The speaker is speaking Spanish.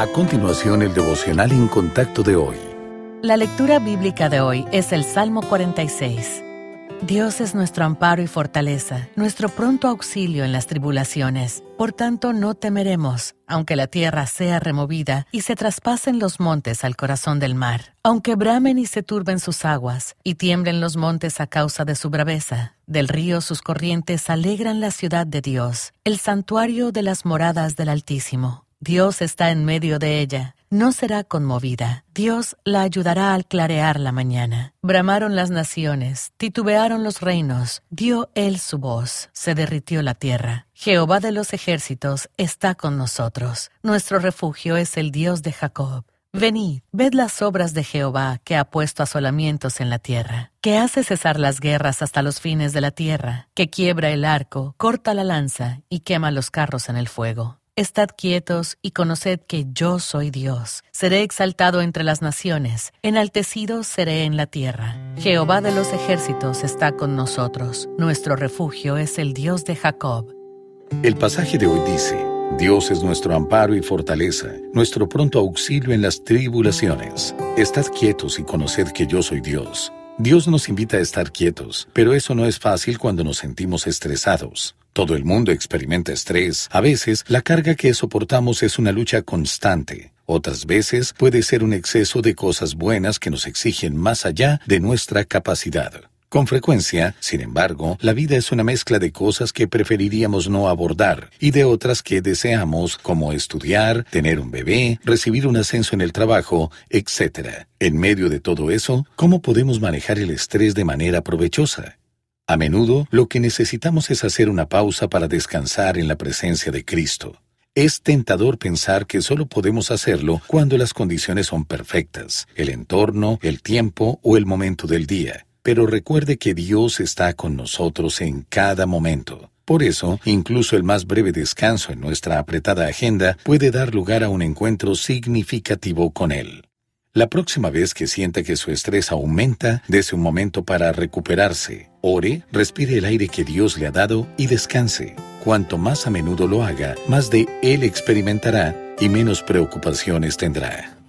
A continuación, el devocional en contacto de hoy. La lectura bíblica de hoy es el Salmo 46. Dios es nuestro amparo y fortaleza, nuestro pronto auxilio en las tribulaciones. Por tanto, no temeremos, aunque la tierra sea removida y se traspasen los montes al corazón del mar, aunque bramen y se turben sus aguas, y tiemblen los montes a causa de su braveza. Del río sus corrientes alegran la ciudad de Dios, el santuario de las moradas del Altísimo. Dios está en medio de ella, no será conmovida. Dios la ayudará al clarear la mañana. Bramaron las naciones, titubearon los reinos, dio él su voz, se derritió la tierra. Jehová de los ejércitos está con nosotros. Nuestro refugio es el Dios de Jacob. Venid, ved las obras de Jehová, que ha puesto asolamientos en la tierra, que hace cesar las guerras hasta los fines de la tierra, que quiebra el arco, corta la lanza y quema los carros en el fuego. Estad quietos y conoced que yo soy Dios. Seré exaltado entre las naciones, enaltecido seré en la tierra. Jehová de los ejércitos está con nosotros. Nuestro refugio es el Dios de Jacob. El pasaje de hoy dice, Dios es nuestro amparo y fortaleza, nuestro pronto auxilio en las tribulaciones. Estad quietos y conoced que yo soy Dios. Dios nos invita a estar quietos, pero eso no es fácil cuando nos sentimos estresados. Todo el mundo experimenta estrés. A veces, la carga que soportamos es una lucha constante. Otras veces puede ser un exceso de cosas buenas que nos exigen más allá de nuestra capacidad. Con frecuencia, sin embargo, la vida es una mezcla de cosas que preferiríamos no abordar y de otras que deseamos, como estudiar, tener un bebé, recibir un ascenso en el trabajo, etc. En medio de todo eso, ¿cómo podemos manejar el estrés de manera provechosa? A menudo, lo que necesitamos es hacer una pausa para descansar en la presencia de Cristo. Es tentador pensar que solo podemos hacerlo cuando las condiciones son perfectas, el entorno, el tiempo o el momento del día. Pero recuerde que Dios está con nosotros en cada momento. Por eso, incluso el más breve descanso en nuestra apretada agenda puede dar lugar a un encuentro significativo con Él. La próxima vez que sienta que su estrés aumenta, dése un momento para recuperarse. Ore, respire el aire que Dios le ha dado y descanse. Cuanto más a menudo lo haga, más de Él experimentará y menos preocupaciones tendrá.